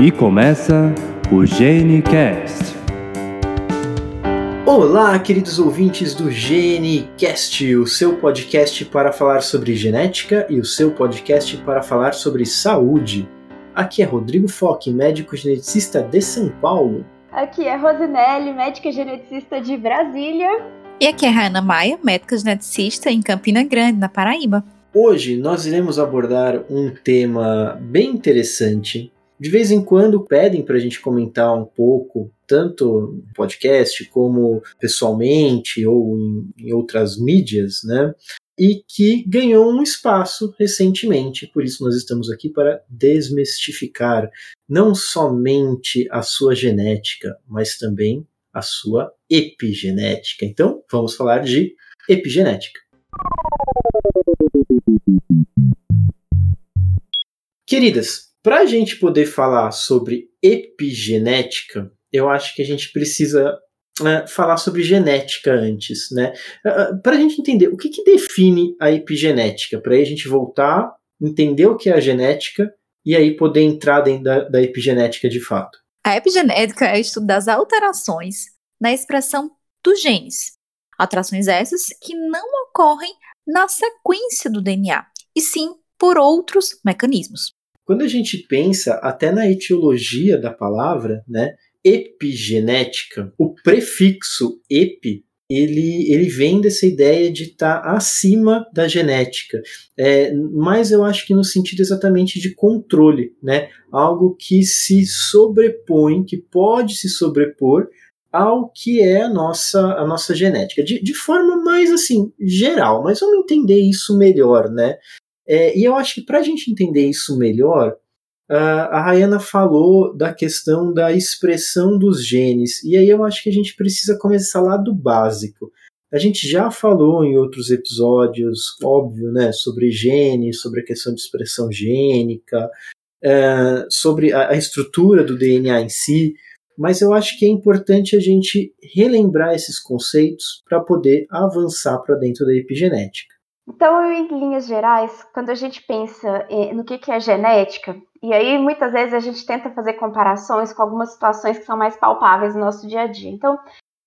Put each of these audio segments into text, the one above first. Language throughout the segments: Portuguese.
E começa o GeneCast. Olá, queridos ouvintes do GeneCast, o seu podcast para falar sobre genética e o seu podcast para falar sobre saúde. Aqui é Rodrigo Fock, médico geneticista de São Paulo. Aqui é Rosinelli, médica geneticista de Brasília. E aqui é Raana Maia, médica geneticista em Campina Grande, na Paraíba. Hoje nós iremos abordar um tema bem interessante de vez em quando pedem para a gente comentar um pouco, tanto no podcast como pessoalmente ou em, em outras mídias, né? E que ganhou um espaço recentemente, por isso nós estamos aqui para desmistificar não somente a sua genética, mas também a sua epigenética. Então, vamos falar de epigenética. Queridas, para a gente poder falar sobre epigenética, eu acho que a gente precisa uh, falar sobre genética antes, né? É, é, para a gente entender o que, que define a epigenética, para a gente voltar, entender o que é a genética e aí poder entrar dentro da, da epigenética de fato. A epigenética é o estudo das alterações na expressão dos genes. Alterações essas que não ocorrem na sequência do DNA, e sim por outros mecanismos. Quando a gente pensa até na etiologia da palavra, né, epigenética, o prefixo epi ele, ele vem dessa ideia de estar tá acima da genética, é, mas eu acho que no sentido exatamente de controle, né? Algo que se sobrepõe, que pode se sobrepor ao que é a nossa, a nossa genética, de, de forma mais assim geral, mas vamos entender isso melhor, né? É, e eu acho que para a gente entender isso melhor, a Rayana falou da questão da expressão dos genes, e aí eu acho que a gente precisa começar lá do básico. A gente já falou em outros episódios, óbvio, né, sobre genes, sobre a questão de expressão gênica, é, sobre a, a estrutura do DNA em si, mas eu acho que é importante a gente relembrar esses conceitos para poder avançar para dentro da epigenética. Então, em linhas gerais, quando a gente pensa no que é genética, e aí muitas vezes a gente tenta fazer comparações com algumas situações que são mais palpáveis no nosso dia a dia. Então,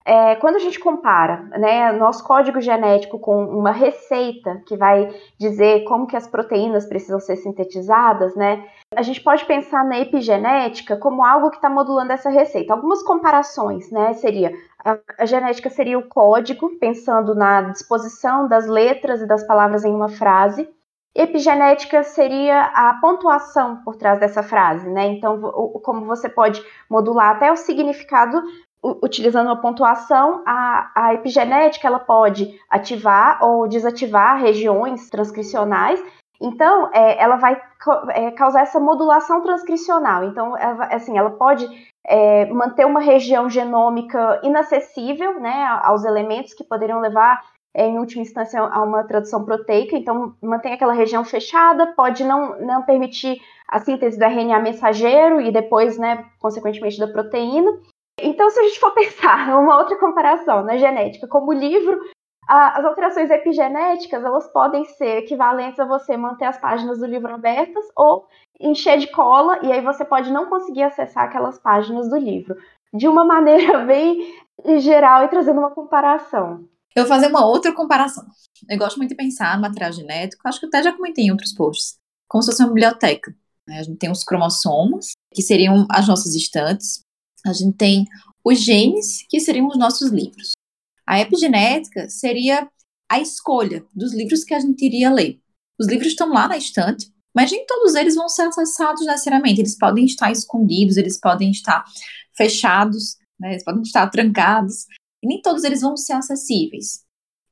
é, quando a gente compara né, nosso código genético com uma receita que vai dizer como que as proteínas precisam ser sintetizadas, né, a gente pode pensar na epigenética como algo que está modulando essa receita. Algumas comparações, né, seria a, a genética seria o código, pensando na disposição das letras e das palavras em uma frase. Epigenética seria a pontuação por trás dessa frase, né? Então, como você pode modular até o significado utilizando uma pontuação, a, a epigenética ela pode ativar ou desativar regiões transcricionais. Então, é, ela vai é, causar essa modulação transcricional. Então, ela, assim, ela pode é, manter uma região genômica inacessível né, aos elementos que poderiam levar, é, em última instância, a uma tradução proteica. Então, mantém aquela região fechada, pode não, não permitir a síntese do RNA mensageiro e depois, né, consequentemente, da proteína. Então, se a gente for pensar uma outra comparação na genética, como livro, as alterações epigenéticas elas podem ser equivalentes a você manter as páginas do livro abertas ou encher de cola e aí você pode não conseguir acessar aquelas páginas do livro. De uma maneira bem geral e trazendo uma comparação. Eu vou fazer uma outra comparação. Eu gosto muito de pensar no material genético, acho que até já comentei em outros posts, como se fosse uma biblioteca. Né? A gente tem os cromossomos, que seriam as nossas estantes, a gente tem os genes, que seriam os nossos livros. A epigenética seria a escolha dos livros que a gente iria ler. Os livros estão lá na estante, mas nem todos eles vão ser acessados necessariamente. Eles podem estar escondidos, eles podem estar fechados, né? eles podem estar trancados, e nem todos eles vão ser acessíveis.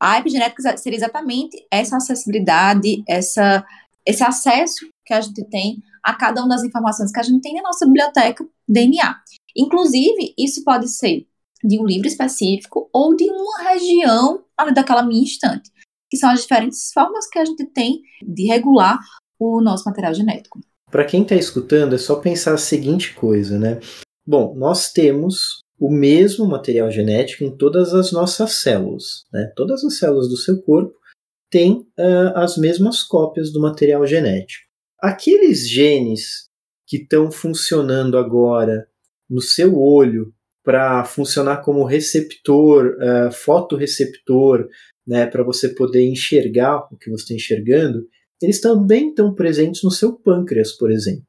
A epigenética seria exatamente essa acessibilidade, essa, esse acesso que a gente tem a cada uma das informações que a gente tem na nossa biblioteca DNA. Inclusive, isso pode ser de um livro específico ou de uma região daquela minha instante, que são as diferentes formas que a gente tem de regular o nosso material genético. Para quem está escutando, é só pensar a seguinte coisa, né? Bom, nós temos o mesmo material genético em todas as nossas células, né? Todas as células do seu corpo têm uh, as mesmas cópias do material genético. Aqueles genes que estão funcionando agora no seu olho para funcionar como receptor, uh, fotorreceptor, né, para você poder enxergar o que você está enxergando, eles também estão presentes no seu pâncreas, por exemplo.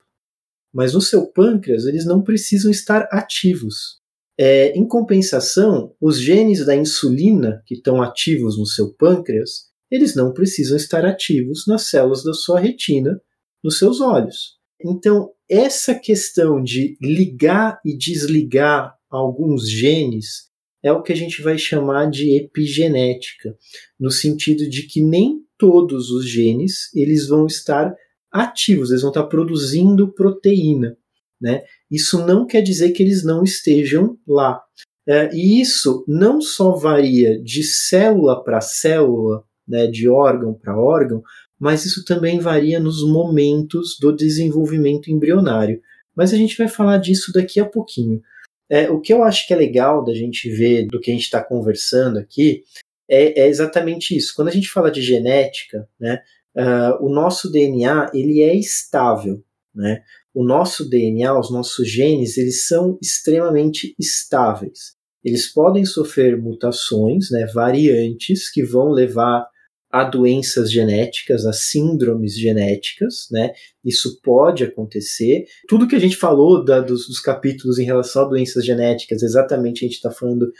Mas no seu pâncreas, eles não precisam estar ativos. É, em compensação, os genes da insulina que estão ativos no seu pâncreas, eles não precisam estar ativos nas células da sua retina, nos seus olhos. Então, essa questão de ligar e desligar alguns genes é o que a gente vai chamar de epigenética, no sentido de que nem todos os genes eles vão estar ativos, eles vão estar produzindo proteína. Né? Isso não quer dizer que eles não estejam lá. É, e isso não só varia de célula para célula, né, de órgão para órgão, mas isso também varia nos momentos do desenvolvimento embrionário. Mas a gente vai falar disso daqui a pouquinho. É, o que eu acho que é legal da gente ver do que a gente está conversando aqui é, é, exatamente isso. Quando a gente fala de genética, né, uh, o nosso DNA ele é estável. Né? O nosso DNA, os nossos genes, eles são extremamente estáveis. Eles podem sofrer mutações, né, variantes, que vão levar a doenças genéticas, a síndromes genéticas, né? Isso pode acontecer. Tudo que a gente falou da, dos, dos, capítulos em relação a doenças genéticas, exatamente a gente está falando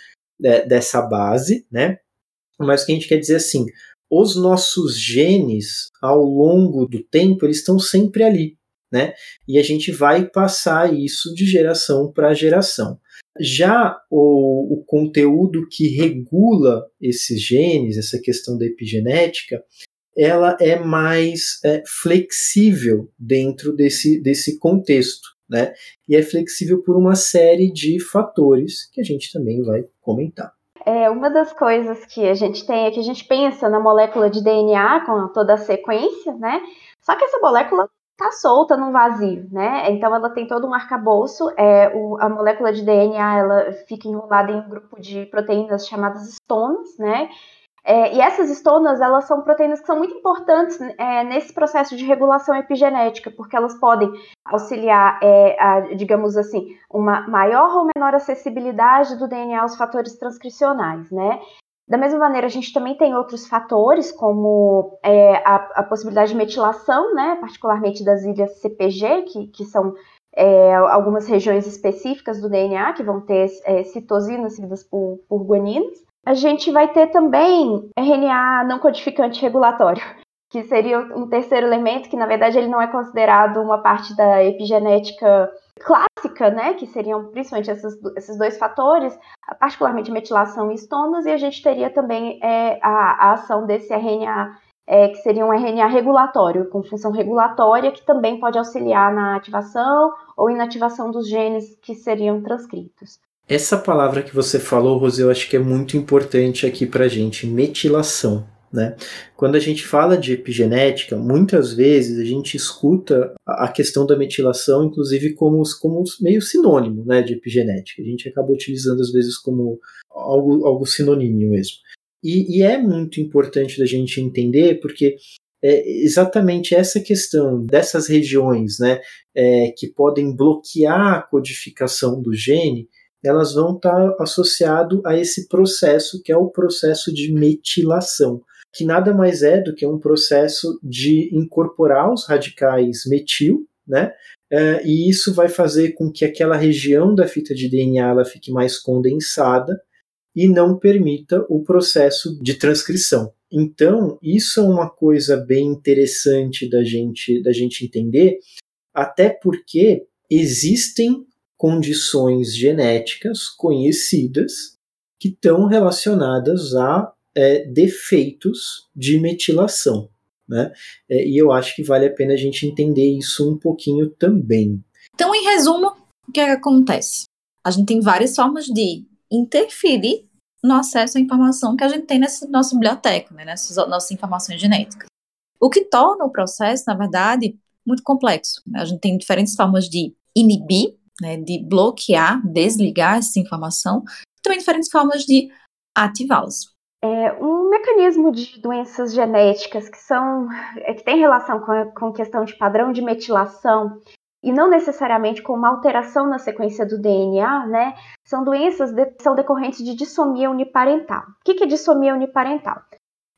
é, dessa base, né? Mas o que a gente quer dizer assim, os nossos genes, ao longo do tempo, eles estão sempre ali, né? E a gente vai passar isso de geração para geração. Já o, o, conteúdo que regula esses genes, essa questão da epigenética, ela é mais é, flexível dentro desse, desse contexto. Né? E é flexível por uma série de fatores que a gente também vai comentar. É, uma das coisas que a gente tem é que a gente pensa na molécula de DNA com toda a sequência, né? Só que essa molécula está solta no vazio, né? Então ela tem todo um arcabouço. É, o, a molécula de DNA ela fica enrolada em um grupo de proteínas chamadas estonas, né? É, e essas estonas elas são proteínas que são muito importantes é, nesse processo de regulação epigenética, porque elas podem auxiliar, é, a, digamos assim, uma maior ou menor acessibilidade do DNA aos fatores transcricionais, né? Da mesma maneira, a gente também tem outros fatores, como é, a, a, possibilidade de metilação, né, particularmente das ilhas CPG, que, que são é, algumas regiões específicas do DNA que vão ter é, citosinas seguidas por, por guaninas. A gente vai ter também RNA não codificante regulatório, que seria um terceiro elemento que, na verdade, ele não é considerado uma parte da epigenética clássica, né, que seriam principalmente esses, esses dois fatores, particularmente metilação e estomas, e a gente teria também é, a, a, ação desse RNA, é, que seria um RNA regulatório, com função regulatória, que também pode auxiliar na ativação ou inativação dos genes que seriam transcritos. Essa palavra que você falou, Rose, eu acho que é muito importante aqui para gente, metilação. Né? Quando a gente fala de epigenética, muitas vezes a gente escuta a questão da metilação, inclusive, como, como meio sinônimo né, de epigenética. A gente acaba utilizando, às vezes, como algo, algo sinonímio mesmo. E, e é muito importante da gente entender, porque é exatamente essa questão dessas regiões né, é, que podem bloquear a codificação do gene, elas vão estar associado a esse processo que é o processo de metilação que nada mais é do que um processo de incorporar os radicais metil, né? Uh, e isso vai fazer com que aquela região da fita de DNA ela fique mais condensada e não permita o processo de transcrição. Então, isso é uma coisa bem interessante da gente, da gente entender, até porque existem condições genéticas conhecidas que estão relacionadas a é, defeitos de metilação. Né? É, e eu acho que vale a pena a gente entender isso um pouquinho também. Então, em resumo, o que, é que acontece? A gente tem várias formas de interferir no acesso à informação que a gente tem nessa nossa biblioteca, né, nessas nossas informações genéticas. O que torna o processo, na verdade, muito complexo. Né? A gente tem diferentes formas de inibir, né, de bloquear, desligar essa informação, também diferentes formas de ativá-las. É, um mecanismo de doenças genéticas que são é, que tem relação com a com questão de padrão de metilação e não necessariamente com uma alteração na sequência do DNA, né, são doenças que de, são decorrentes de dissomia uniparental. O que, que é dissomia uniparental?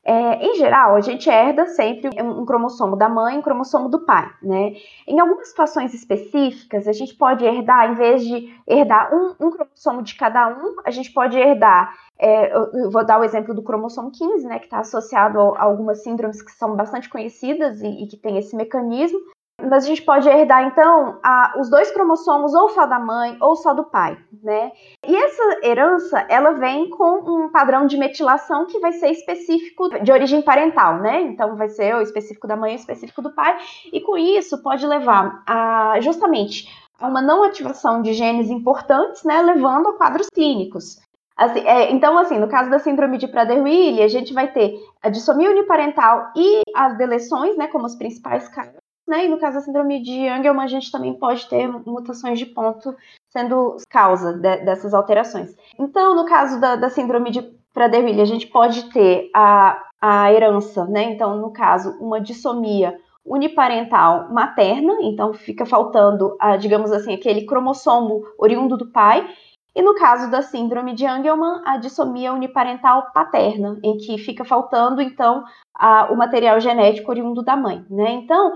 É, em geral, a gente herda sempre um cromossomo da mãe e um cromossomo do pai, né? Em algumas situações específicas, a gente pode herdar, em vez de herdar um, um cromossomo de cada um, a gente pode herdar, é, eu vou dar o exemplo do cromossomo 15, né, que está associado a, algumas síndromes que são bastante conhecidas e, e que tem esse mecanismo, mas a gente pode herdar, então, a, os dois cromossomos ou só da mãe ou só do pai, né? E essa herança, ela vem com um padrão de metilação que vai ser específico de origem parental, né? Então, vai ser o específico da mãe e o específico do pai, e com isso pode levar a, justamente, a uma não ativação de genes importantes, né? Levando a quadros clínicos. Assim, é, então, assim, no caso da síndrome de Prader-Willi, a gente vai ter a dissomia uniparental e as deleções, né, como os principais casos, né? E no caso da síndrome de Angelman, a gente também pode ter mutações de ponto sendo causa de, dessas alterações. Então, no caso da, da síndrome de Prader-Willi, a gente pode ter a, a herança, né? Então, no caso, uma dissomia uniparental materna, então fica faltando, a, digamos assim, aquele cromossomo oriundo do pai, e no caso da síndrome de Angelman, a dissomia uniparental paterna, em que fica faltando, então, a, o material genético oriundo da mãe, né? Então,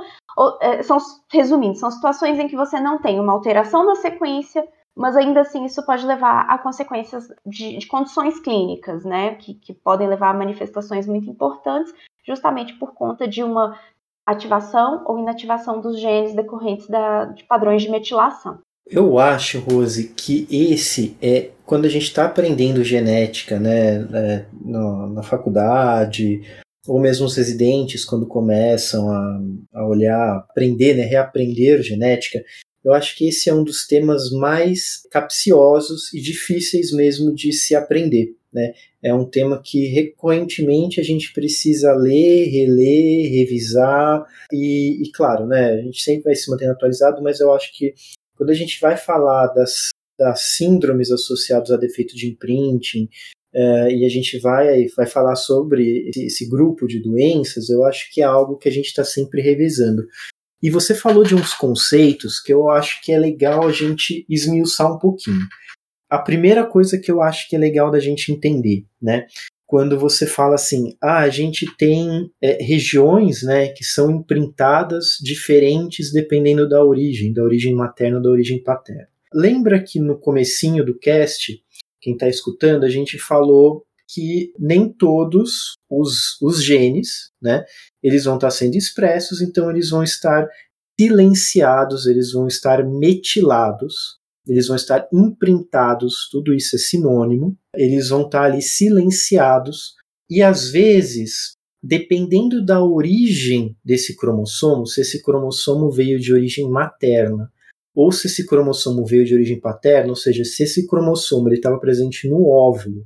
é, são, resumindo, são situações em que você não tem uma alteração na sequência, mas ainda assim isso pode levar a consequências de, de condições clínicas, né? Que, que podem levar a manifestações muito importantes, justamente por conta de uma ativação ou inativação dos genes decorrentes da, de padrões de metilação. Eu acho, Rose, que esse é quando a gente está aprendendo genética, né, é, no, na faculdade, ou mesmo os residentes quando começam a, a olhar, aprender, né, reaprender genética, eu acho que esse é um dos temas mais capciosos e difíceis mesmo de se aprender. Né? É um tema que recorrentemente a gente precisa ler, reler, revisar e, e, claro, né, a gente sempre vai se mantendo atualizado, mas eu acho que quando a gente vai falar das, das síndromes associadas a defeito de imprinting, é, e a gente vai, vai falar sobre esse, esse grupo de doenças, eu acho que é algo que a gente está sempre revisando. E você falou de uns conceitos que eu acho que é legal a gente esmiuçar um pouquinho. A primeira coisa que eu acho que é legal da gente entender, né? Quando você fala assim, ah, a gente tem é, regiões, né, que são imprintadas diferentes dependendo da origem, da origem materna ou da origem paterna. Lembra que no comecinho do cast, quem está escutando, a gente falou que nem todos os, os genes, né, eles vão estar tá sendo expressos, então eles vão estar silenciados, eles vão estar metilados, eles vão estar imprintados, tudo isso é sinônimo, eles vão estar ali silenciados, e às vezes, dependendo da origem desse cromossomo, se esse cromossomo veio de origem materna, ou se esse cromossomo veio de origem paterna, ou seja, se esse cromossomo estava presente no óvulo,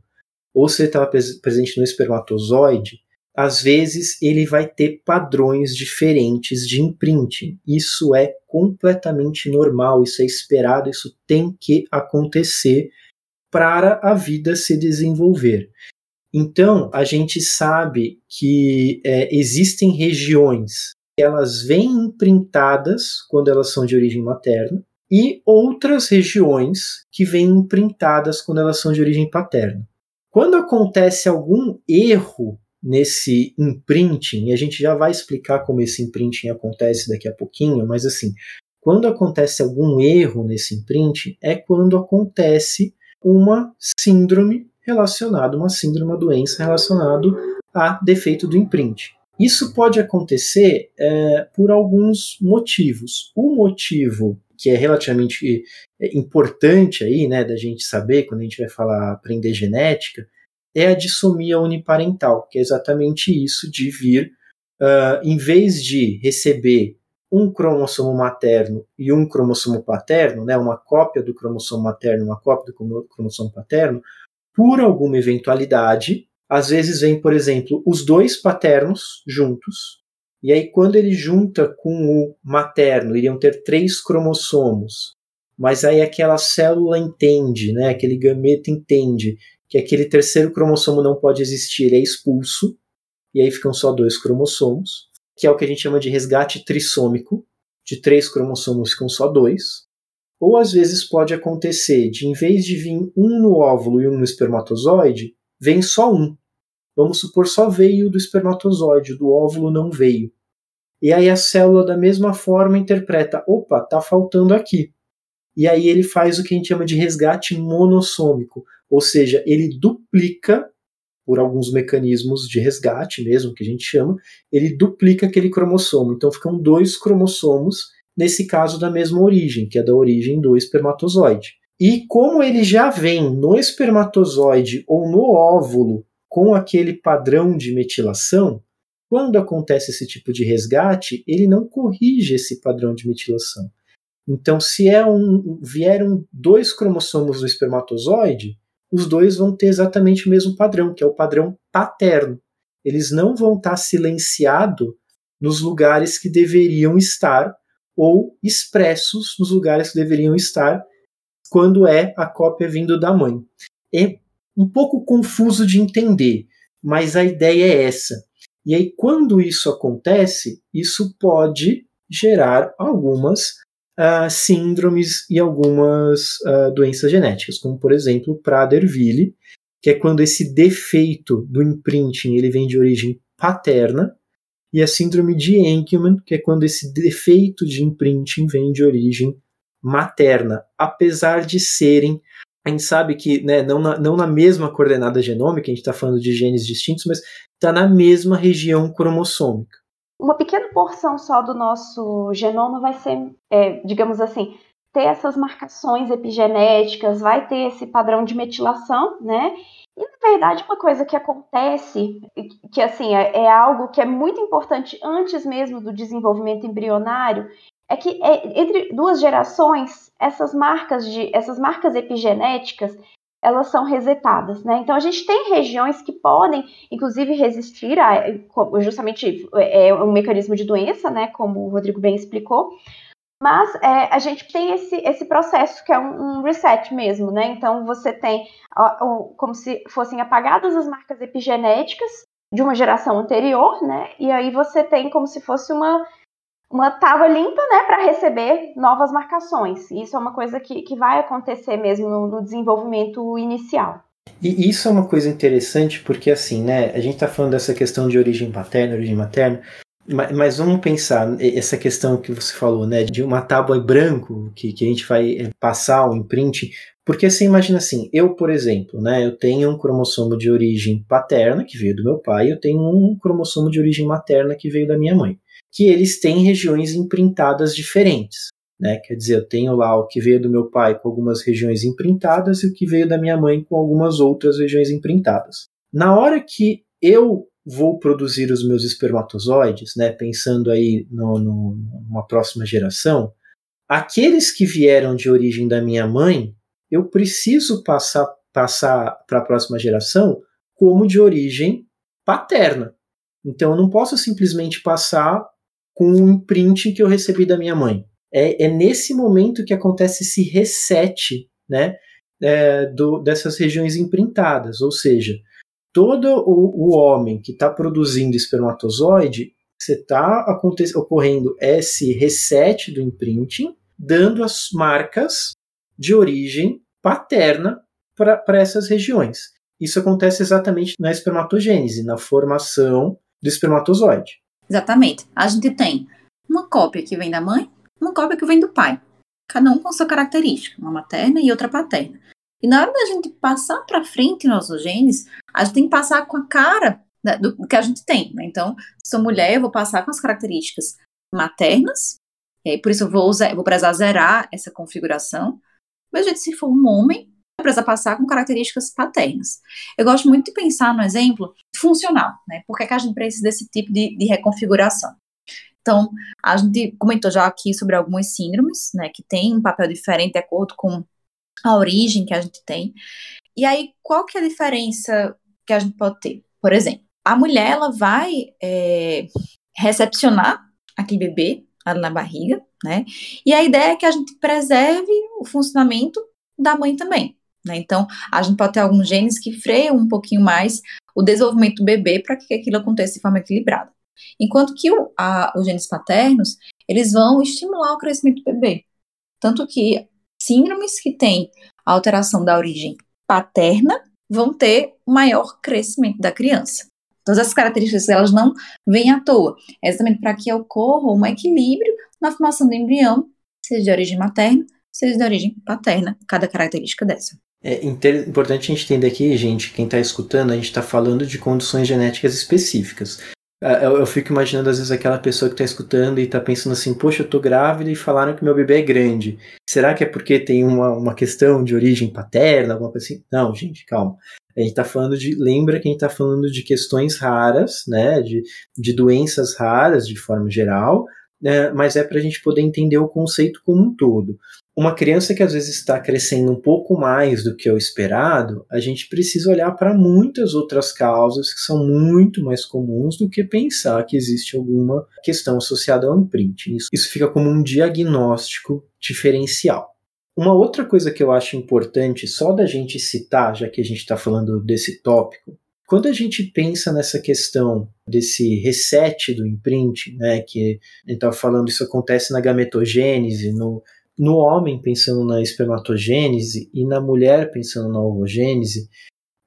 ou se ele estava presente no espermatozoide, às vezes ele vai ter padrões diferentes de imprinting. Isso é completamente normal, isso é esperado, isso tem que acontecer para a vida se desenvolver. Então, a gente sabe que é, existem regiões que elas vêm imprintadas quando elas são de origem materna, e outras regiões que vêm imprintadas quando elas são de origem paterna. Quando acontece algum erro nesse imprinting, e a gente já vai explicar como esse imprinting acontece daqui a pouquinho, mas assim, quando acontece algum erro nesse imprinting, é quando acontece uma síndrome relacionada, uma síndrome, uma doença relacionada a defeito do imprint. Isso pode acontecer é, por alguns motivos. O motivo que é relativamente é, importante aí, né, da gente saber quando a gente vai falar aprender genética, é a dissomia uniparental, que é exatamente isso de vir, uh, em vez de receber um cromossomo materno e um cromossomo paterno, né, uma cópia do cromossomo materno, uma cópia do cromossomo paterno, por alguma eventualidade, às vezes vem, por exemplo, os dois paternos juntos, e aí quando ele junta com o materno, iriam ter três cromossomos, mas aí aquela célula entende, né, aquele gameta entende que aquele terceiro cromossomo não pode existir, é expulso, e aí ficam só dois cromossomos, que é o que a gente chama de resgate trissômico. de três cromossomos ficam só dois, ou às vezes pode acontecer de, em vez de vir um no óvulo e um no espermatozoide, vem só um. Vamos supor, só veio do espermatozoide, do óvulo não veio. E aí a célula, da mesma forma, interpreta: opa, tá faltando aqui. E aí ele faz o que a gente chama de resgate monossômico, ou seja, ele duplica, por alguns mecanismos de resgate mesmo, que a gente chama, ele duplica aquele cromossomo. Então ficam dois cromossomos nesse caso da mesma origem, que é da origem do espermatozoide. E como ele já vem no espermatozoide ou no óvulo com aquele padrão de metilação, quando acontece esse tipo de resgate, ele não corrige esse padrão de metilação. Então, se é um, vieram dois cromossomos do espermatozoide, os dois vão ter exatamente o mesmo padrão, que é o padrão paterno. Eles não vão estar silenciados nos lugares que deveriam estar ou expressos nos lugares que deveriam estar quando é a cópia vindo da mãe. É um pouco confuso de entender, mas a ideia é essa. E aí, quando isso acontece, isso pode gerar algumas uh, síndromes e algumas uh, doenças genéticas, como por exemplo Prader-Willi, que é quando esse defeito do imprinting ele vem de origem paterna e a síndrome de Engelmann, que é quando esse defeito de imprinting vem de origem materna, apesar de serem a gente sabe que né, não, na, não na mesma coordenada genômica, a gente está falando de genes distintos, mas está na mesma região cromossômica. Uma pequena porção só do nosso genoma vai ser, é, digamos assim, ter essas marcações epigenéticas, vai ter esse padrão de metilação, né? E na verdade, uma coisa que acontece, que assim é, é algo que é muito importante antes mesmo do desenvolvimento embrionário, é que é, entre duas gerações, essas marcas de essas marcas epigenéticas elas são resetadas, né? Então a gente tem regiões que podem, inclusive, resistir a justamente é, é um mecanismo de doença, né? Como o Rodrigo bem explicou, mas é, a gente tem esse, esse processo que é um, um reset mesmo, né? Então você tem ó, como se fossem apagadas as marcas epigenéticas de uma geração anterior, né? E aí você tem como se fosse uma, uma tábua limpa, né, para receber novas marcações. Isso é uma coisa que, que vai acontecer mesmo no, no desenvolvimento inicial. E isso é uma coisa interessante porque, assim, né, a gente está falando dessa questão de origem paterna, origem materna, mas vamos pensar essa questão que você falou, né, de uma tábua branco que, que a gente vai eh, passar o imprint, porque você imagina assim, eu, por exemplo, né, eu tenho um cromossomo de origem paterna que veio do meu pai, eu tenho um cromossomo de origem materna que veio da minha mãe, que eles têm regiões imprintadas diferentes. Né? Quer dizer, eu tenho lá o que veio do meu pai com algumas regiões imprintadas e o que veio da minha mãe com algumas outras regiões imprintadas. Na hora que eu vou produzir os meus espermatozoides, né, pensando aí no, no, numa próxima geração, aqueles que vieram de origem da minha mãe, eu preciso passar passar para a próxima geração como de origem paterna. Então eu não posso simplesmente passar com o imprint que eu recebi da minha mãe. É, é nesse momento que acontece esse reset né, é, do, dessas regiões imprintadas, ou seja, todo o, o homem que está produzindo espermatozoide, você está ocorrendo esse reset do imprinting, dando as marcas de origem paterna para essas regiões. Isso acontece exatamente na espermatogênese, na formação do espermatozoide. Exatamente. A gente tem uma cópia que vem da mãe, uma cópia que vem do pai. Cada um com sua característica, uma materna e outra paterna. E na hora da gente passar para frente nossos genes, a gente tem que passar com a cara do que a gente tem. Né? Então, se sou mulher, eu vou passar com as características maternas, e por isso eu vou, usar, eu vou precisar zerar essa configuração. Mas, gente, se for um homem, vai precisar passar com características paternas. Eu gosto muito de pensar no exemplo funcional, né? Por que, que a gente precisa desse tipo de, de reconfiguração? Então, a gente comentou já aqui sobre algumas síndromes, né, que têm um papel diferente de acordo com a origem que a gente tem. E aí, qual que é a diferença que a gente pode ter? Por exemplo, a mulher ela vai é, recepcionar aquele bebê ali na barriga, né? E a ideia é que a gente preserve o funcionamento da mãe também. Né? Então, a gente pode ter alguns genes que freiam um pouquinho mais o desenvolvimento do bebê para que aquilo aconteça de forma equilibrada. Enquanto que o, a, os genes paternos, eles vão estimular o crescimento do bebê. Tanto que síndromes que têm alteração da origem paterna vão ter maior crescimento da criança. Todas essas características elas não vêm à toa. É exatamente para que ocorra um equilíbrio na formação do embrião, seja de origem materna, seja de origem paterna, cada característica dessa. É importante a gente entender aqui, gente, quem está escutando, a gente está falando de condições genéticas específicas. É, eu, eu, fico imaginando, às vezes, aquela pessoa que está escutando e está pensando assim: Poxa, eu tô grávida e falaram que meu bebê é grande. Será que é porque tem uma, uma questão de origem paterna, alguma coisa assim? Não, gente, calma. A gente está falando de. Lembra que a gente está falando de questões raras, né? De, de doenças raras, de forma geral, né, mas é para a gente poder entender o conceito como um todo uma criança que às vezes está crescendo um pouco mais do que o esperado, a gente precisa olhar para muitas outras causas que são muito mais comuns do que pensar que existe alguma questão associada ao imprinting. Isso, isso fica como um diagnóstico diferencial. Uma outra coisa que eu acho importante, só da gente citar, já que a gente está falando desse tópico, quando a gente pensa nessa questão desse reset do imprint, né, que a gente estava falando, isso acontece na gametogênese, no, no homem pensando na espermatogênese e na mulher pensando na ovogênese,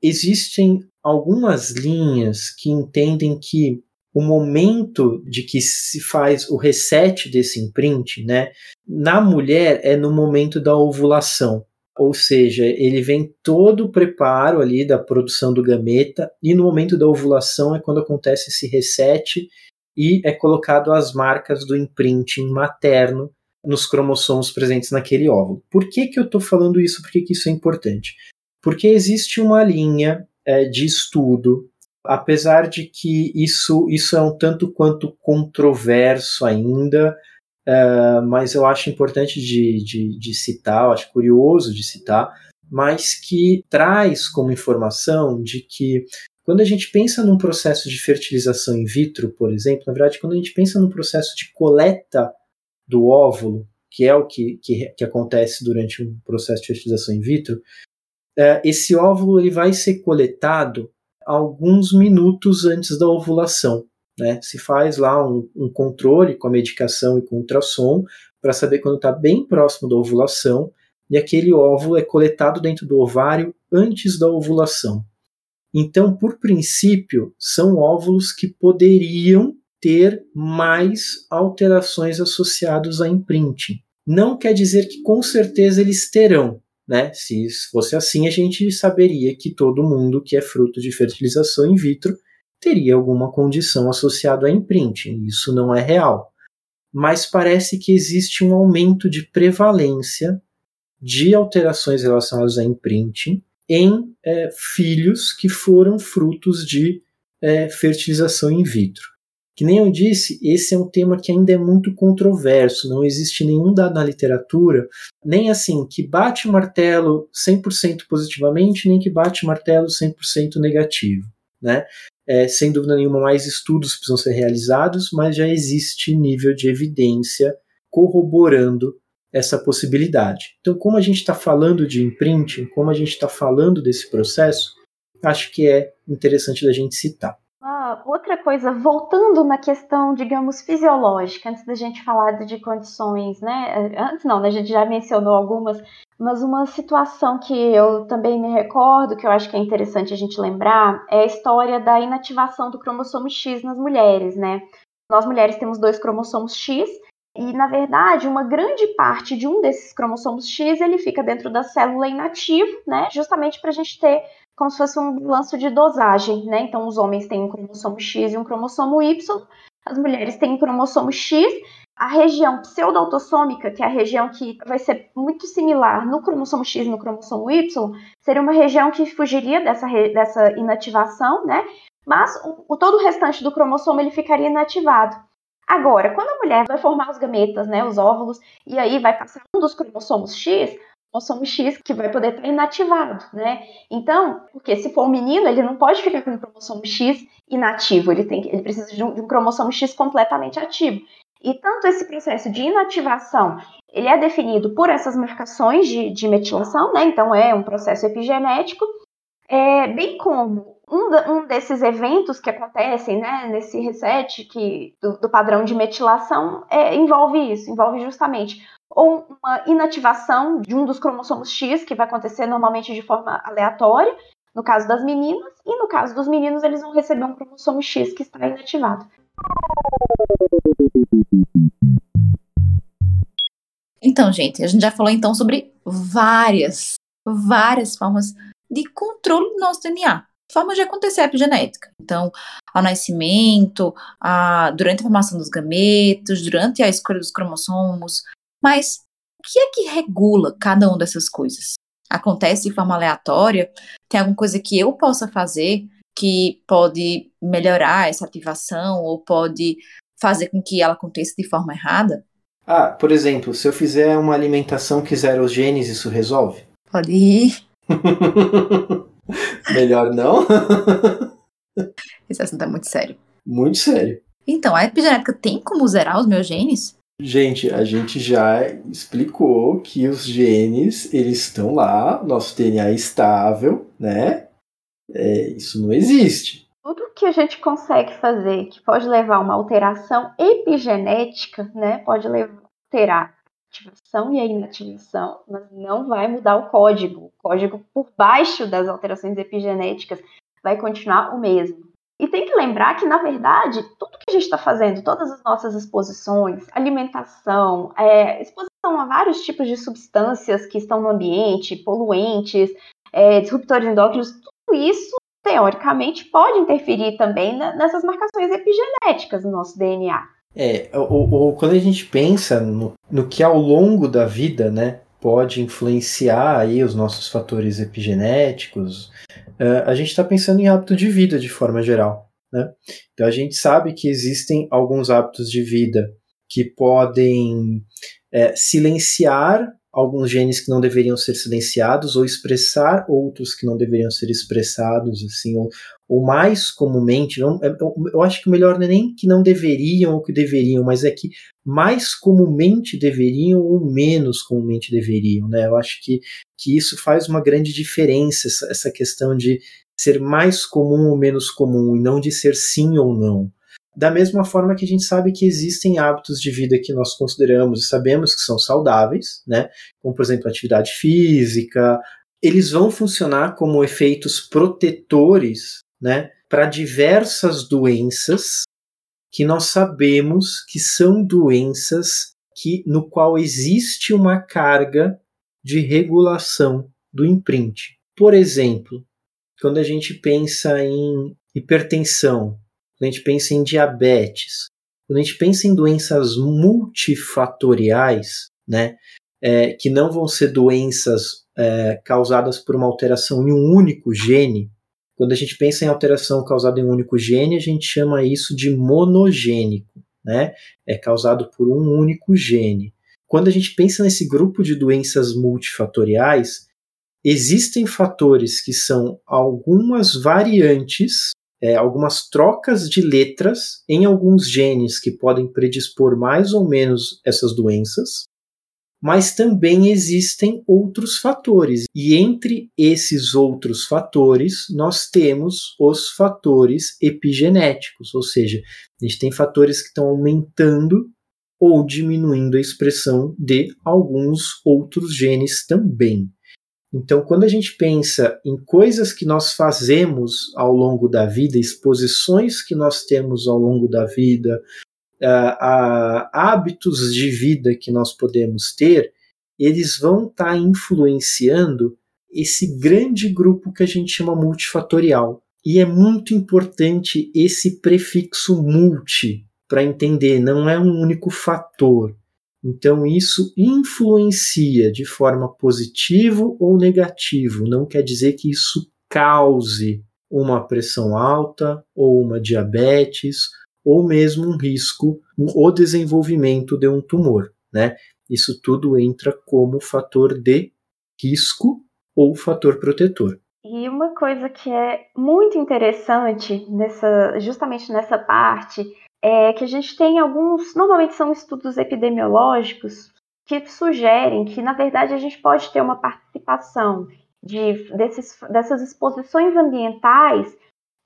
existem algumas linhas que entendem que o momento de que se faz o reset desse imprint, né, na mulher é no momento da ovulação. Ou seja, ele vem todo o preparo ali da produção do gameta e no momento da ovulação é quando acontece esse reset e é colocado as marcas do imprinting materno nos cromossomos presentes naquele óvulo. Por que, que eu estou falando isso? Por que, que isso é importante? Porque existe uma linha é, de estudo, apesar de que isso, isso é um tanto quanto controverso ainda, é, mas eu acho importante de, de, de citar, eu acho curioso de citar, mas que traz como informação de que quando a gente pensa num processo de fertilização in vitro, por exemplo, na verdade, quando a gente pensa num processo de coleta do óvulo, que é o que, que, que acontece durante um processo de fertilização in vitro, é, esse óvulo ele vai ser coletado alguns minutos antes da ovulação. Né? Se faz lá um, um controle com a medicação e com ultrassom para saber quando está bem próximo da ovulação, e aquele óvulo é coletado dentro do ovário antes da ovulação. Então, por princípio, são óvulos que poderiam ter mais alterações associadas a imprinting. Não quer dizer que com certeza eles terão, né? Se fosse assim, a gente saberia que todo mundo que é fruto de fertilização in vitro teria alguma condição associada a imprinting. Isso não é real. Mas parece que existe um aumento de prevalência de alterações relacionadas a imprinting em é, filhos que foram frutos de é, fertilização in vitro. Que nem eu disse, esse é um tema que ainda é muito controverso, não existe nenhum dado na literatura, nem assim, que bate o martelo 100% positivamente, nem que bate o martelo 100% negativo. Né? É, sem dúvida nenhuma, mais estudos precisam ser realizados, mas já existe nível de evidência corroborando essa possibilidade. Então, como a gente está falando de imprinting, como a gente está falando desse processo, acho que é interessante da gente citar outra coisa, voltando na questão, digamos, fisiológica, antes da gente falar de condições, né? Antes não, né? A gente já mencionou algumas, mas uma situação que eu também me recordo, que eu acho que é interessante a gente lembrar, é a história da inativação do cromossomo X nas mulheres, né? Nós mulheres temos dois cromossomos X, e, na verdade, uma grande parte de um desses cromossomos X ele fica dentro da célula inativo, né? Justamente para a gente ter como se fosse um lance de dosagem, né? Então, os homens têm um cromossomo X e um cromossomo Y, as mulheres têm um cromossomo X. A região pseudoautossômica, que é a região que vai ser muito similar no cromossomo X e no cromossomo Y, seria uma região que fugiria dessa, dessa inativação, né? Mas o, todo o restante do cromossomo ele ficaria inativado. Agora, quando a mulher vai formar os gametas, né, os óvulos, e aí vai passar um dos cromossomos X, cromossomo X que vai poder estar inativado, né? Então, porque se for um menino, ele não pode ficar com o cromossomo X inativo, ele, tem, ele precisa de um, de um cromossomo X completamente ativo. E tanto esse processo de inativação, ele é definido por essas marcações de, de metilação, né? Então é um processo epigenético, é, bem como um, um, desses eventos que acontecem né, nesse reset que, do, do padrão de metilação é, envolve isso, envolve justamente ou uma inativação de um dos cromossomos X, que vai acontecer normalmente de forma aleatória, no caso das meninas, e no caso dos meninos, eles vão receber um cromossomo X que está inativado. Então, gente, a gente já falou então sobre várias, várias formas de controle do nosso DNA. Formas de acontecer a epigenética. Então, ao nascimento, a, durante a formação dos gametos, durante a escolha dos cromossomos. Mas o que é que regula cada uma dessas coisas? Acontece de forma aleatória? Tem alguma coisa que eu possa fazer que pode melhorar essa ativação ou pode fazer com que ela aconteça de forma errada? Ah, por exemplo, se eu fizer uma alimentação que zera os genes, isso resolve? Pode ir. Melhor não? Esse assunto é muito sério. Muito sério. Então, a epigenética tem como zerar os meus genes? Gente, a gente já explicou que os genes, eles estão lá, nosso DNA é estável, né? É, isso não existe. Tudo que a gente consegue fazer que pode levar a uma alteração epigenética, né? Pode levar, alterar ativação e a inativação, mas não vai mudar o código. O código por baixo das alterações epigenéticas vai continuar o mesmo. E tem que lembrar que, na verdade, tudo que a gente está fazendo, todas as nossas exposições, alimentação, é, exposição a vários tipos de substâncias que estão no ambiente, poluentes, é, disruptores endócrinos, isso, teoricamente, pode interferir também na, nessas marcações epigenéticas no nosso DNA. É, o, o, quando a gente pensa no, no que ao longo da vida, né, pode influenciar aí os nossos fatores epigenéticos, uh, a gente está pensando em hábito de vida de forma geral. Né? Então a gente sabe que existem alguns hábitos de vida que podem é, silenciar alguns genes que não deveriam ser silenciados ou expressar outros que não deveriam ser expressados, assim, ou, ou mais comumente, eu, eu, eu, acho que o melhor não é nem que não deveriam ou que deveriam, mas é que mais comumente deveriam ou menos comumente deveriam, né? Eu acho que, que isso faz uma grande diferença, essa, essa questão de ser mais comum ou menos comum, e não de ser sim ou não. Da mesma forma que a gente sabe que existem hábitos de vida que nós consideramos e sabemos que são saudáveis, né? Como, por exemplo, atividade física, eles vão funcionar como efeitos protetores, né? Para diversas doenças que nós sabemos que são doenças que no qual existe uma carga de regulação do imprint. Por exemplo, quando a gente pensa em hipertensão, quando a gente pensa em diabetes, quando a gente pensa em doenças multifatoriais, né, é, que não vão ser doenças é, causadas por uma alteração em um único gene, quando a gente pensa em alteração causada em um único gene, a gente chama isso de monogênico, né? É causado por um único gene. Quando a gente pensa nesse grupo de doenças multifatoriais, existem fatores que são algumas variantes é, algumas trocas de letras em alguns genes que podem predispor mais ou menos essas doenças, mas também existem outros fatores. E entre esses outros fatores, nós temos os fatores epigenéticos, ou seja, a gente tem fatores que estão aumentando ou diminuindo a expressão de alguns outros genes também. Então, quando a gente pensa em coisas que nós fazemos ao longo da vida, exposições que nós temos ao longo da vida, uh, hábitos de vida que nós podemos ter, eles vão estar tá influenciando esse grande grupo que a gente chama multifatorial. E é muito importante esse prefixo multi para entender, não é um único fator. Então, isso influencia de forma positiva ou negativa. Não quer dizer que isso cause uma pressão alta ou uma diabetes ou mesmo um risco o desenvolvimento de um tumor, né? Isso tudo entra como fator de risco ou fator protetor. E uma coisa que é muito interessante nessa, justamente nessa parte é que a gente tem alguns, normalmente são estudos epidemiológicos que sugerem que, na verdade, a gente pode ter uma participação de, desses, dessas exposições ambientais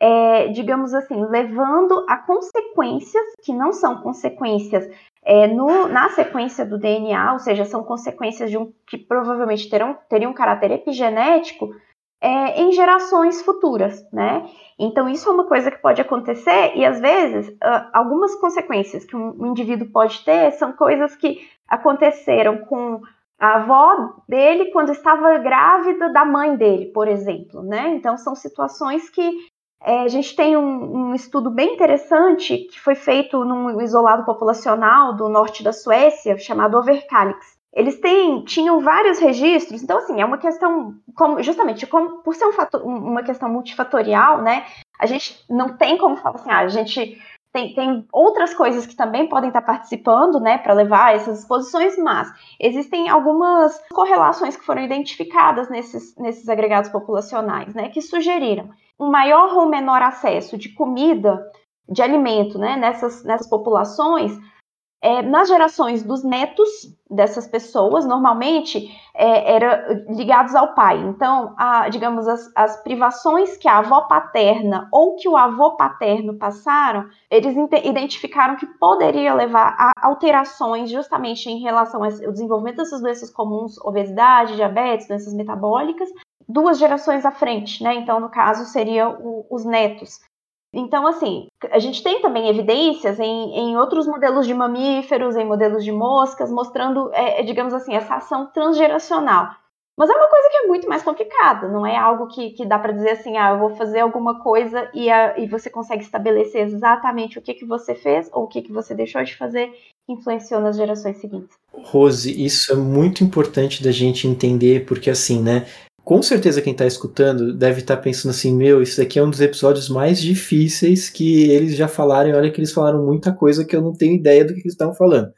é, digamos assim, levando a consequências que não são consequências é, no, na sequência do DNA, ou seja, são consequências de um, que provavelmente terão, teriam um caráter epigenético é, em gerações futuras, né? Então isso é uma coisa que pode acontecer e às vezes algumas consequências que um, um indivíduo pode ter são coisas que aconteceram com a avó dele quando estava grávida da mãe dele, por exemplo, né? Então são situações que é, a gente tem um, um, estudo bem interessante que foi feito num isolado populacional do norte da Suécia, chamado Overcalix. Eles têm, tinham vários registros, então assim, é uma questão, como, justamente como, por ser um fator, uma questão multifatorial, né, a gente não tem como falar assim, ah, a gente tem, tem outras coisas que também podem estar participando, né, para levar essas exposições, mas existem algumas correlações que foram identificadas nesses, nesses agregados populacionais, né, que sugeriram um maior ou menor acesso de comida, de alimento, né, nessas, nessas populações, é, nas gerações dos netos dessas pessoas, normalmente é, era ligados ao pai. Então, a, digamos, as, as, privações que a avó paterna ou que o avô paterno passaram, eles identificaram que poderia levar a alterações justamente em relação ao desenvolvimento dessas doenças comuns, obesidade, diabetes, doenças metabólicas, duas gerações à frente, né? Então, no caso, seriam os netos. Então, assim, a gente tem também evidências em, em outros modelos de mamíferos, em modelos de moscas, mostrando, é, é, digamos assim, essa ação transgeracional. Mas é uma coisa que é muito mais complicada, não é algo que, que dá para dizer assim, ah, eu vou fazer alguma coisa e, a, e você consegue estabelecer exatamente o que, que você fez ou o que, que você deixou de fazer influenciou nas gerações seguintes. Rose, isso é muito importante da gente entender, porque assim, né, com certeza quem está escutando deve estar tá pensando assim, meu, isso daqui é um dos episódios mais difíceis que eles já falaram, olha que eles falaram muita coisa que eu não tenho ideia do que eles estavam falando.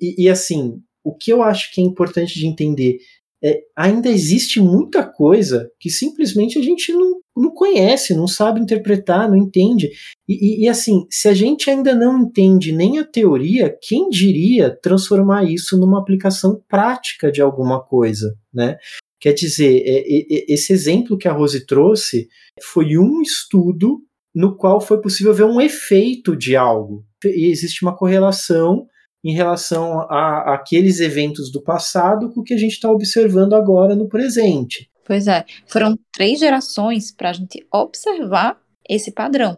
E, e, assim, o que eu acho que é importante de entender é ainda existe muita coisa que simplesmente a gente não, não conhece, não sabe interpretar, não entende. E, e, e assim, se a gente ainda não entende nem a teoria, quem diria transformar isso numa aplicação prática de alguma coisa, né? Quer dizer, é, é, esse exemplo que a Rose trouxe foi um estudo no qual foi possível ver um efeito de algo. E existe uma correlação em relação a, a aqueles eventos do passado com o que a gente está observando agora no presente. Pois é, foram três gerações para a gente observar esse padrão.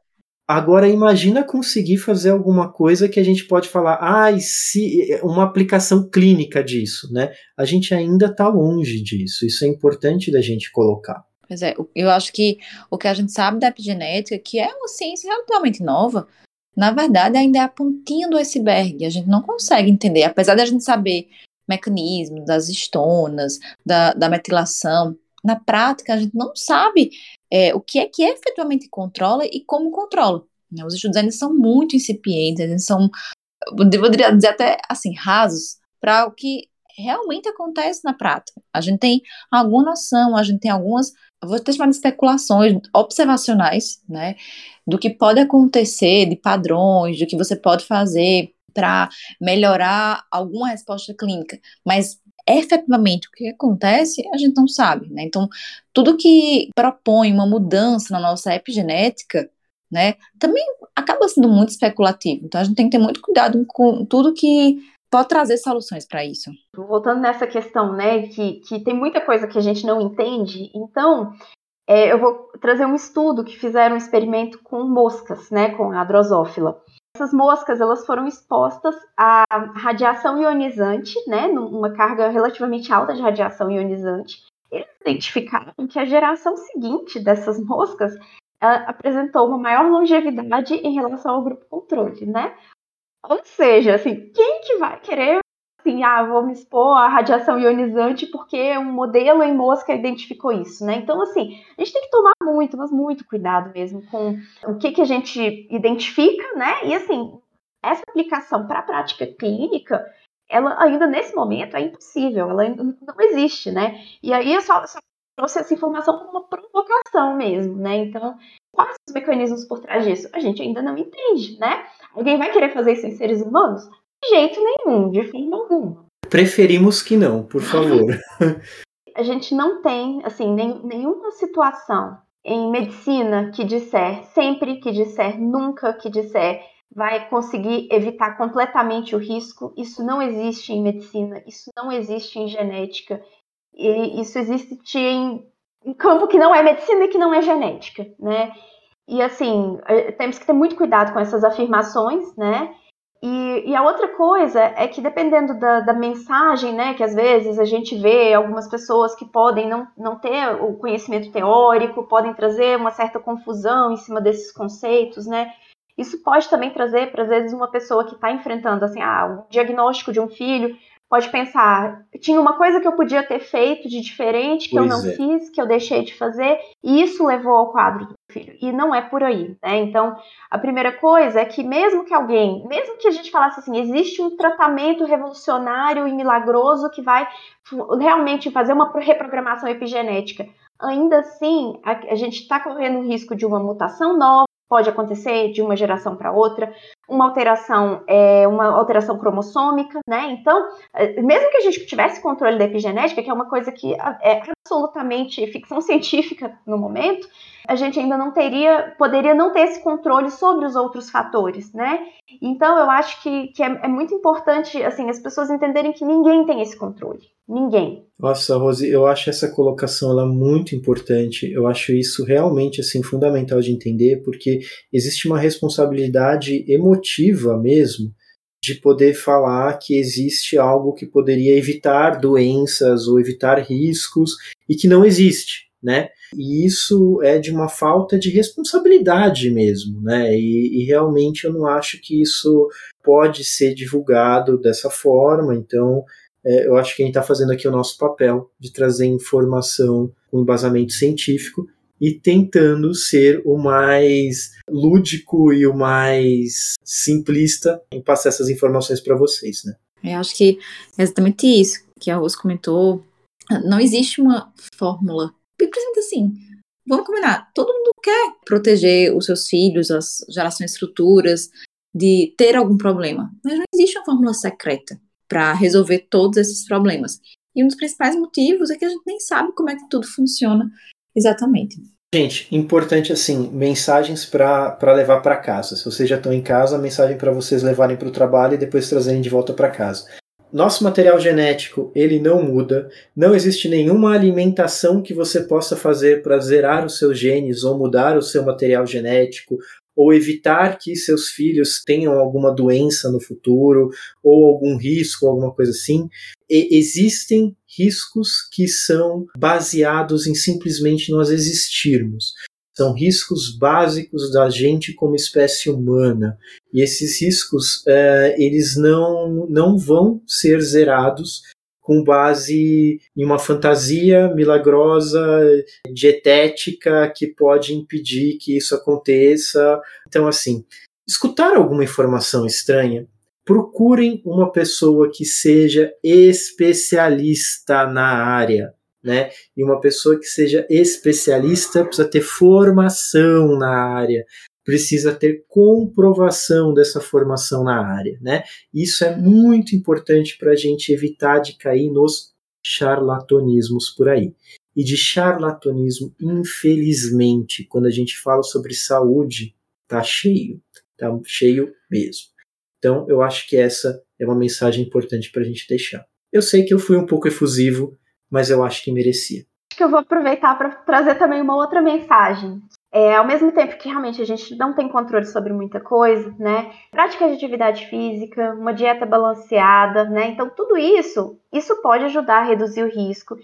Agora imagina conseguir fazer alguma coisa que a gente pode falar, ah, se uma aplicação clínica disso, né? A gente ainda está longe disso. Isso é importante da gente colocar. Pois é, eu acho que o que a gente sabe da epigenética, que é uma ciência relativamente nova, na verdade ainda é a pontinha do iceberg. A gente não consegue entender, apesar de a gente saber mecanismos das estonas, da, da metilação, na prática a gente não sabe é, o que é que efetivamente controla e como controla. Né? Os estudos ainda são muito incipientes, eles são, eu poderia dizer até assim, rasos para o que realmente acontece na prática. A gente tem alguma noção, a gente tem algumas, vou até chamar de especulações observacionais, né, do que pode acontecer, de padrões, do que você pode fazer para melhorar alguma resposta clínica, mas efetivamente o que acontece, a gente não sabe, né? Então, tudo que propõe uma mudança na nossa epigenética, né, também acaba sendo muito especulativo. Então, a gente tem que ter muito cuidado com tudo que pode trazer soluções para isso. Voltando nessa questão, né, que, que tem muita coisa que a gente não entende, então é, eu vou trazer um estudo que fizeram um experimento com moscas, né, com a drosófila. Essas moscas elas foram expostas à radiação ionizante, né, numa carga relativamente alta de radiação ionizante. Eles identificaram que a geração seguinte dessas moscas apresentou uma maior longevidade em relação ao grupo controle, né? Ou seja, assim, quem que vai querer assim, ah, vou me expor à radiação ionizante porque um modelo em mosca identificou isso, né? Então, assim, a gente tem que tomar muito, mas muito cuidado mesmo com o que, que a gente identifica, né? E, assim, essa aplicação para a prática clínica, ela ainda nesse momento é impossível, ela ainda não existe, né? E aí eu só, só trouxe essa informação como uma provocação mesmo, né? Então, quais os mecanismos por trás disso? A gente ainda não entende, né? Alguém vai querer fazer isso em seres humanos? Jeito nenhum, de forma alguma. Preferimos que não, por favor. a gente não tem, assim, nem, nenhuma situação em medicina que disser sempre, que disser nunca, que disser vai conseguir evitar completamente o risco. Isso não existe em medicina, isso não existe em genética. E isso existe em um campo que não é medicina e que não é genética, né? E assim, eh, temos que ter muito cuidado com essas afirmações, né? E, e, a outra coisa é que dependendo da, da, mensagem, né, que às vezes a gente vê algumas pessoas que podem não, não ter o conhecimento teórico, podem trazer uma certa confusão em cima desses conceitos, né? Isso pode também trazer, para às vezes, uma pessoa que está enfrentando assim, ah, um diagnóstico de um filho, pode pensar, tinha uma coisa que eu podia ter feito de diferente, que pois eu não é. fiz, que eu deixei de fazer, e isso levou ao quadro do filho. E não é por aí, né? Então, a primeira coisa é que mesmo que alguém, mesmo que a gente falasse assim, existe um tratamento revolucionário e milagroso que vai realmente fazer uma reprogramação epigenética, ainda assim, a, a gente está correndo o risco de uma mutação nova, pode acontecer de uma geração para outra, uma alteração, é, uma alteração cromossômica, né? Então, é, mesmo que a gente tivesse controle da epigenética, que é uma coisa que é absolutamente ficção científica no momento, a gente ainda não teria, poderia não ter esse controle sobre os outros fatores, né? Então, eu acho que, que é, é muito importante, assim, as pessoas entenderem que ninguém tem esse controle. Ninguém. Nossa, Rose, eu acho essa colocação ela muito importante. Eu acho isso realmente assim fundamental de entender, porque existe uma responsabilidade emotiva mesmo de poder falar que existe algo que poderia evitar doenças ou evitar riscos e que não existe, né? E isso é de uma falta de responsabilidade mesmo, né? E, e realmente eu não acho que isso pode ser divulgado dessa forma. Então, é, eu acho que a gente está fazendo aqui o nosso papel de trazer informação com embasamento científico e tentando ser o mais lúdico e o mais simplista em passar essas informações para vocês, né? Eu acho que é exatamente isso que a Rose comentou. Não existe uma fórmula. Principalmente assim, vamos combinar, todo mundo quer proteger os seus filhos, as gerações futuras, de ter algum problema. Mas não existe uma fórmula secreta para resolver todos esses problemas. E um dos principais motivos é que a gente nem sabe como é que tudo funciona exatamente. Gente, importante assim, mensagens para levar para casa. Se vocês já estão em casa, mensagem para vocês levarem para o trabalho e depois trazerem de volta para casa. Nosso material genético, ele não muda. Não existe nenhuma alimentação que você possa fazer para zerar os seus genes ou mudar o seu material genético ou evitar que seus filhos tenham alguma doença no futuro, ou algum risco, alguma coisa assim. E existem riscos que são baseados em simplesmente nós existirmos. São riscos básicos da gente como espécie humana. E esses riscos, é, eles não, não vão ser zerados com base em uma fantasia milagrosa, dietética, que pode impedir que isso aconteça. Então, assim, escutar alguma informação estranha, procurem uma pessoa que seja especialista na área. Né? E uma pessoa que seja especialista precisa ter formação na área, precisa ter comprovação dessa formação na área, né? Isso é muito importante para a gente evitar de cair nos charlatanismos por aí. E de charlatanismo, infelizmente, quando a gente fala sobre saúde, tá cheio, tá cheio mesmo. Então, eu acho que essa é uma mensagem importante para a gente deixar. Eu sei que eu fui um pouco efusivo, mas eu acho que merecia. Acho que eu vou aproveitar para trazer também uma outra mensagem é, ao mesmo tempo que realmente a gente não tem controle sobre muita coisa, né? Prática de atividade física, uma dieta balanceada, né? Então, tudo isso, isso pode ajudar a reduzir o risco.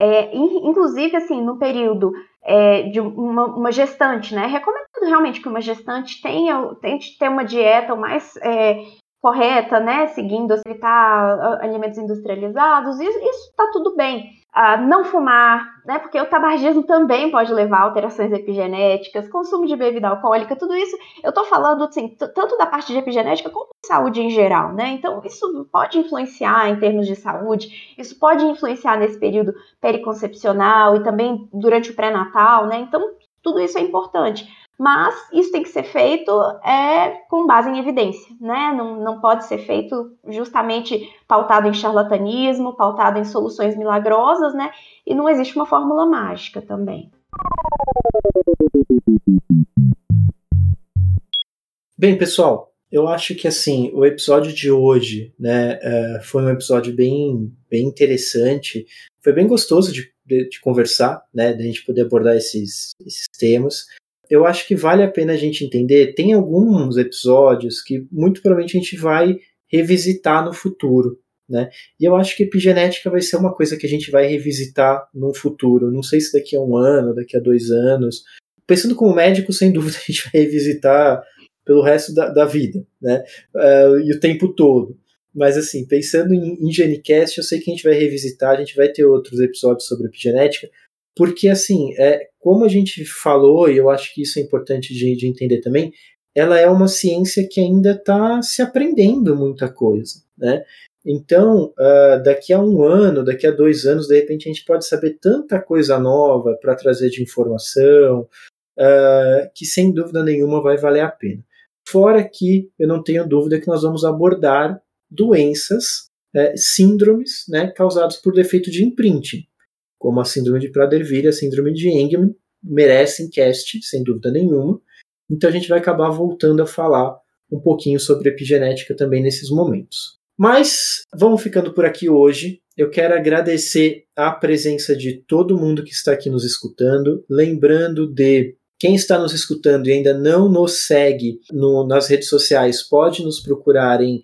É, inclusive, assim, no período é, de uma, uma, gestante, né? Recomendo realmente que uma gestante tenha, tente ter uma dieta o mais é, correta, né? Seguindo, evitar alimentos industrializados, isso, isso tá tudo bem uh, não fumar, né? Porque o tabagismo também pode levar a alterações epigenéticas, consumo de bebida alcoólica, tudo isso. Eu tô falando assim, tanto da parte de epigenética como de saúde em geral, né? Então, isso pode influenciar em termos de saúde, isso pode influenciar nesse período periconcepcional e também durante o pré-natal, né? Então, tudo isso é importante mas isso tem que ser feito é, com base em evidência, né? Não, não pode ser feito justamente pautado em charlatanismo, pautado em soluções milagrosas, né? E não existe uma fórmula mágica também. Bem, pessoal, eu acho que assim o episódio de hoje, né, uh, foi um episódio bem, bem interessante. Foi bem gostoso de, de, de conversar, né, de a gente poder abordar esses, esses temas. Eu acho que vale a pena a gente entender. Tem alguns episódios que muito provavelmente a gente vai revisitar no futuro, né? E eu acho que epigenética vai ser uma coisa que a gente vai revisitar no futuro. Não sei se daqui a um ano, daqui a dois anos. Pensando como médico, sem dúvida a gente vai revisitar pelo resto da, da vida, né? Uh, e o tempo todo. Mas assim, pensando em, em Genicast, eu sei que a gente vai revisitar, a gente vai ter outros episódios sobre epigenética, porque assim, é, como a gente falou, e eu acho que isso é importante de, de entender também, ela é uma ciência que ainda está se aprendendo muita coisa, né? Então, uh, daqui a um ano, daqui a dois anos, de repente a gente pode saber tanta coisa nova para trazer de informação uh, que sem dúvida nenhuma vai valer a pena. Fora que eu não tenho dúvida que nós vamos abordar doenças, é, síndromes né, causadas por defeito de imprinting, como a síndrome de Prader-Willi, a síndrome de Engelmann, merecem cast, sem dúvida nenhuma. Então a gente vai acabar voltando a falar um pouquinho sobre epigenética também nesses momentos. Mas vamos ficando por aqui hoje. Eu quero agradecer a presença de todo mundo que está aqui nos escutando. Lembrando de quem está nos escutando e ainda não nos segue no, nas redes sociais, pode nos procurar em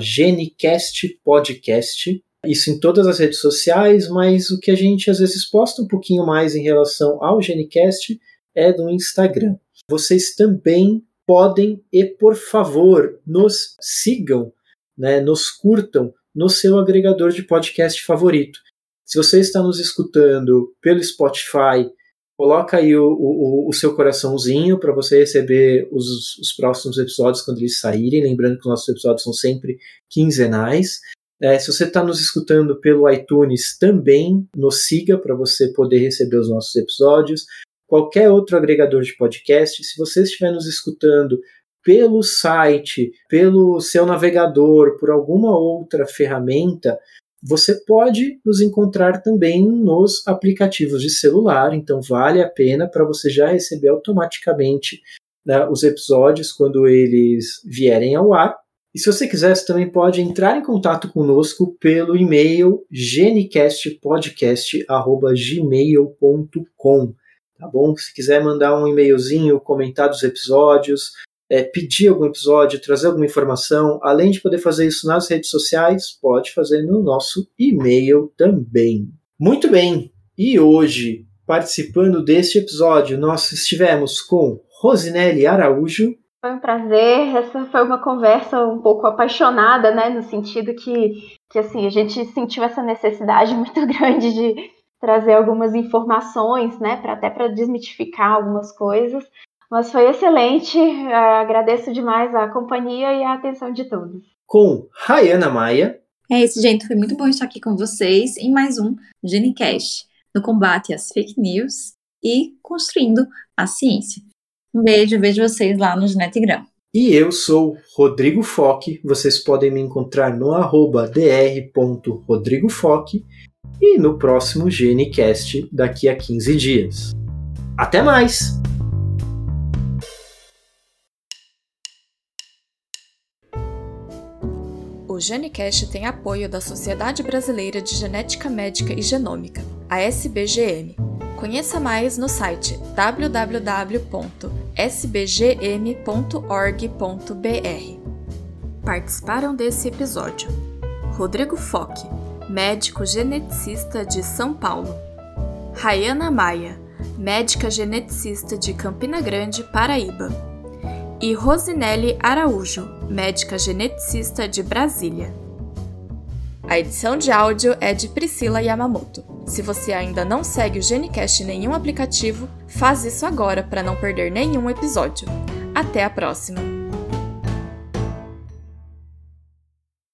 GeneCastPodcast. Isso em todas as redes sociais, mas o que a gente às vezes posta um pouquinho mais em relação ao Genicast é no Instagram. Vocês também podem e, por favor, nos sigam né, nos curtam no seu agregador de podcast favorito. Se você está nos escutando pelo Spotify, coloca aí o, o, o seu coraçãozinho para você receber os, os, próximos episódios quando eles saírem. Lembrando que os nossos episódios são sempre quinzenais. É, se você está nos escutando pelo iTunes, também nos siga para você poder receber os nossos episódios. Qualquer outro agregador de podcast, se você estiver nos escutando pelo site, pelo seu navegador, por alguma outra ferramenta, você pode nos encontrar também nos aplicativos de celular, então vale a pena para você já receber automaticamente né, os episódios quando eles vierem ao ar. E se você quiser, você também pode entrar em contato conosco pelo e-mail genicastpodcast.gmail.com tá bom? Se quiser mandar um e-mailzinho, comentar dos episódios, é, pedir algum episódio, trazer alguma informação, além de poder fazer isso nas redes sociais, pode fazer no nosso e-mail também. Muito bem, e hoje, participando deste episódio, nós estivemos com Rosinelli Araújo. Foi um prazer, essa foi uma conversa um pouco apaixonada, né, no sentido que, que assim, a gente sentiu essa necessidade muito grande de trazer algumas informações, né, para até para desmitificar algumas coisas. Mas foi excelente. Agradeço demais a companhia e a atenção de todos. Com Rayana Maia. É isso, gente. Foi muito bom estar aqui com vocês em mais um GeniCast no combate às fake news e construindo a ciência. Um beijo, vejo vocês lá no Genetigram. E eu sou Rodrigo Foque. Vocês podem me encontrar no arroba dr.rodrigofoque e no próximo GeneCast daqui a 15 dias. Até mais! O GeneCast tem apoio da Sociedade Brasileira de Genética Médica e Genômica, a SBGM. Conheça mais no site www.sbgm.org.br. Participaram desse episódio Rodrigo Foque, médico geneticista de São Paulo, Rayana Maia, médica geneticista de Campina Grande, Paraíba, e Rosinelli Araújo, médica geneticista de Brasília. A edição de áudio é de Priscila Yamamoto. Se você ainda não segue o Genicast em nenhum aplicativo, faz isso agora para não perder nenhum episódio. Até a próxima!